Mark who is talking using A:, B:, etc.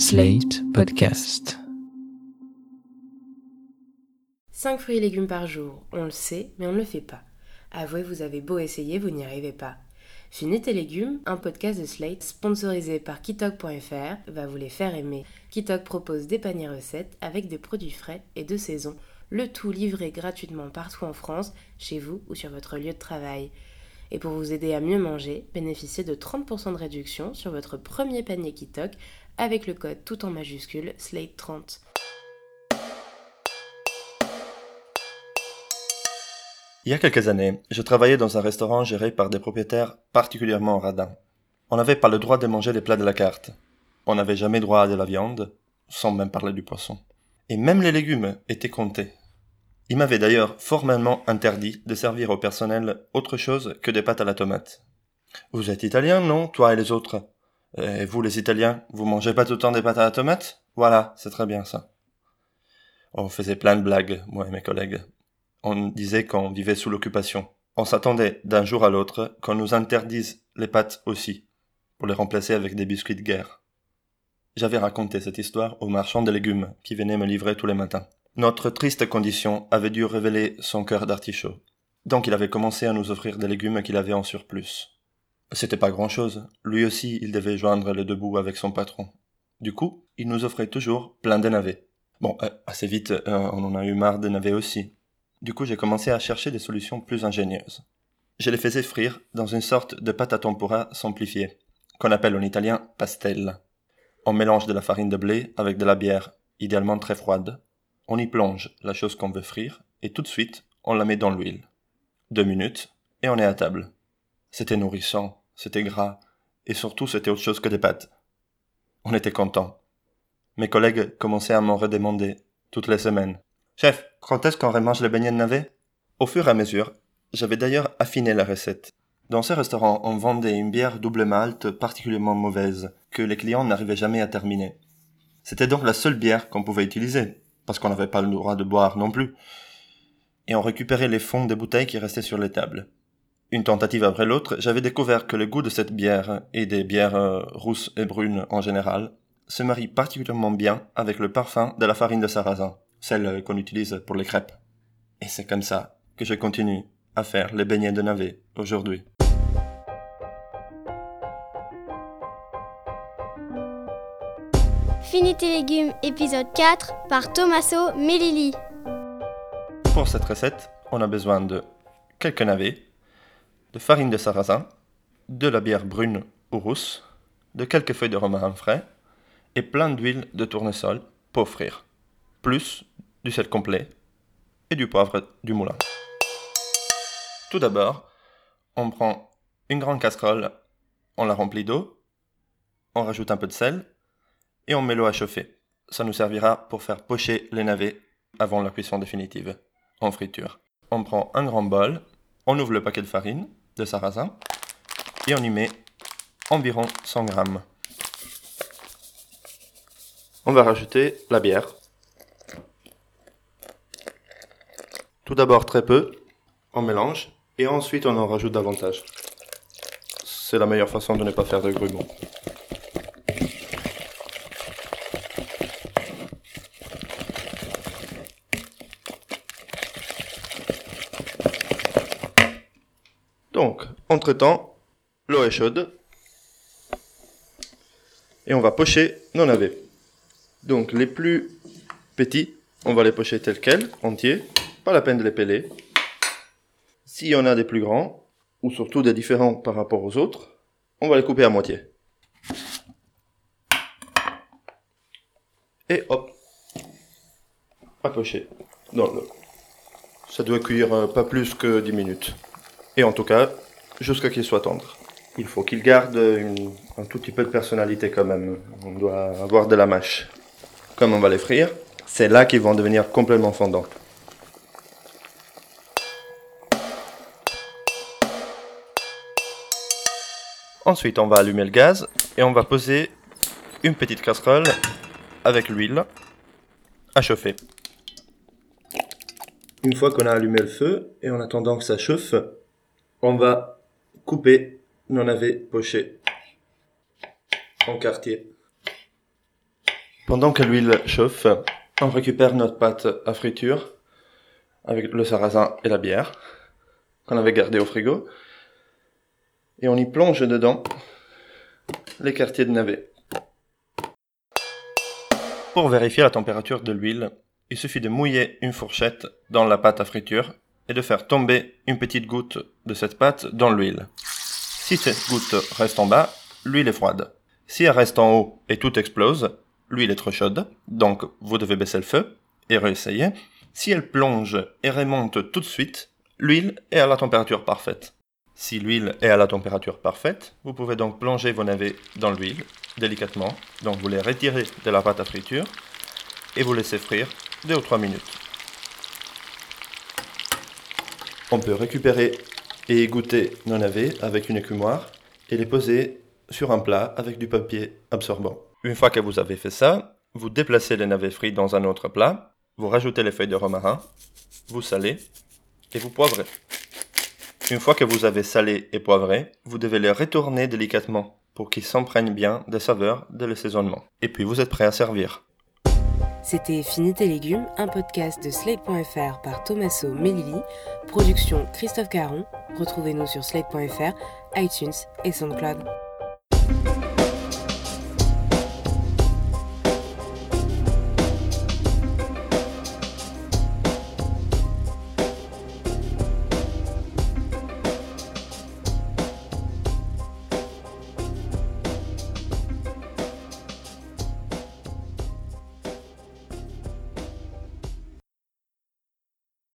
A: Slate Podcast.
B: 5 fruits et légumes par jour, on le sait, mais on ne le fait pas. Avouez, vous avez beau essayer, vous n'y arrivez pas. Finis tes légumes, un podcast de Slate sponsorisé par Kitok.fr va vous les faire aimer. Kitok propose des paniers recettes avec des produits frais et de saison, le tout livré gratuitement partout en France, chez vous ou sur votre lieu de travail. Et pour vous aider à mieux manger, bénéficiez de 30% de réduction sur votre premier panier Kitok avec le code tout en majuscule SLATE30.
C: Il y a quelques années, je travaillais dans un restaurant géré par des propriétaires particulièrement radins. On n'avait pas le droit de manger les plats de la carte. On n'avait jamais droit à de la viande, sans même parler du poisson. Et même les légumes étaient comptés. Ils m'avaient d'ailleurs formellement interdit de servir au personnel autre chose que des pâtes à la tomate. Vous êtes italien, non, toi et les autres? Et vous, les Italiens, vous mangez pas tout le temps des pâtes à la tomate Voilà, c'est très bien ça. On faisait plein de blagues, moi et mes collègues on disait qu'on vivait sous l'occupation. On s'attendait d'un jour à l'autre qu'on nous interdise les pâtes aussi, pour les remplacer avec des biscuits de guerre. J'avais raconté cette histoire au marchand de légumes qui venait me livrer tous les matins. Notre triste condition avait dû révéler son cœur d'artichaut. Donc il avait commencé à nous offrir des légumes qu'il avait en surplus. C'était pas grand chose. Lui aussi, il devait joindre les deux bouts avec son patron. Du coup, il nous offrait toujours plein de navets. Bon, euh, assez vite, euh, on en a eu marre des navets aussi. Du coup, j'ai commencé à chercher des solutions plus ingénieuses. Je les faisais frire dans une sorte de pâte à tempura simplifiée, qu'on appelle en italien pastel. On mélange de la farine de blé avec de la bière, idéalement très froide. On y plonge la chose qu'on veut frire, et tout de suite, on la met dans l'huile. Deux minutes, et on est à table. C'était nourrissant, c'était gras, et surtout c'était autre chose que des pâtes. On était contents. Mes collègues commençaient à m'en redemander, toutes les semaines. Chef, quand est-ce qu'on remange les beignets de navet? Au fur et à mesure, j'avais d'ailleurs affiné la recette. Dans ce restaurant, on vendait une bière double malt particulièrement mauvaise, que les clients n'arrivaient jamais à terminer. C'était donc la seule bière qu'on pouvait utiliser, parce qu'on n'avait pas le droit de boire non plus. Et on récupérait les fonds des bouteilles qui restaient sur les tables. Une tentative après l'autre, j'avais découvert que le goût de cette bière, et des bières euh, rousses et brunes en général, se marie particulièrement bien avec le parfum de la farine de sarrasin celle qu'on utilise pour les crêpes. Et c'est comme ça que je continue à faire les beignets de navet aujourd'hui.
D: Fini tes légumes, épisode 4 par Tommaso Melilli.
C: Pour cette recette, on a besoin de quelques navets, de farine de sarrasin, de la bière brune ou rousse, de quelques feuilles de romarin frais et plein d'huile de tournesol pour frire plus du sel complet et du poivre du moulin. Tout d'abord, on prend une grande casserole, on la remplit d'eau, on rajoute un peu de sel et on met l'eau à chauffer. Ça nous servira pour faire pocher les navets avant la cuisson définitive en friture. On prend un grand bol, on ouvre le paquet de farine de sarrasin et on y met environ 100 grammes. On va rajouter la bière Tout d'abord très peu, on mélange, et ensuite on en rajoute davantage. C'est la meilleure façon de ne pas faire de grumeaux. Donc, entre-temps, l'eau est chaude. Et on va pocher nos navets. Donc, les plus petits, on va les pocher tels quels, entiers. Pas la peine de les peler. S'il y en a des plus grands, ou surtout des différents par rapport aux autres, on va les couper à moitié. Et hop, à pocher dans. Ça doit cuire euh, pas plus que 10 minutes. Et en tout cas, jusqu'à qu'il soit tendre. Il faut qu'il garde un tout petit peu de personnalité quand même. On doit avoir de la mâche. Comme on va les frire, c'est là qu'ils vont devenir complètement fondants. Ensuite, on va allumer le gaz et on va poser une petite casserole avec l'huile à chauffer. Une fois qu'on a allumé le feu et en attendant que ça chauffe, on va couper nos navets pochés en quartier. Pendant que l'huile chauffe, on récupère notre pâte à friture avec le sarrasin et la bière qu'on avait gardé au frigo et on y plonge dedans les quartiers de navet. Pour vérifier la température de l'huile, il suffit de mouiller une fourchette dans la pâte à friture et de faire tomber une petite goutte de cette pâte dans l'huile. Si cette goutte reste en bas, l'huile est froide. Si elle reste en haut et tout explose, l'huile est trop chaude, donc vous devez baisser le feu et réessayer. Si elle plonge et remonte tout de suite, l'huile est à la température parfaite. Si l'huile est à la température parfaite, vous pouvez donc plonger vos navets dans l'huile délicatement. Donc vous les retirez de la pâte à friture et vous laissez frire 2 ou 3 minutes. On peut récupérer et égoutter nos navets avec une écumoire et les poser sur un plat avec du papier absorbant. Une fois que vous avez fait ça, vous déplacez les navets frits dans un autre plat, vous rajoutez les feuilles de romarin, vous salez et vous poivrez. Une fois que vous avez salé et poivré, vous devez les retourner délicatement pour qu'ils s'imprègnent bien des saveurs de l'assaisonnement. Et puis vous êtes prêt à servir.
B: C'était Fini tes légumes, un podcast de Slate.fr par Tommaso Melili, production Christophe Caron. Retrouvez-nous sur Slate.fr, iTunes et SoundCloud.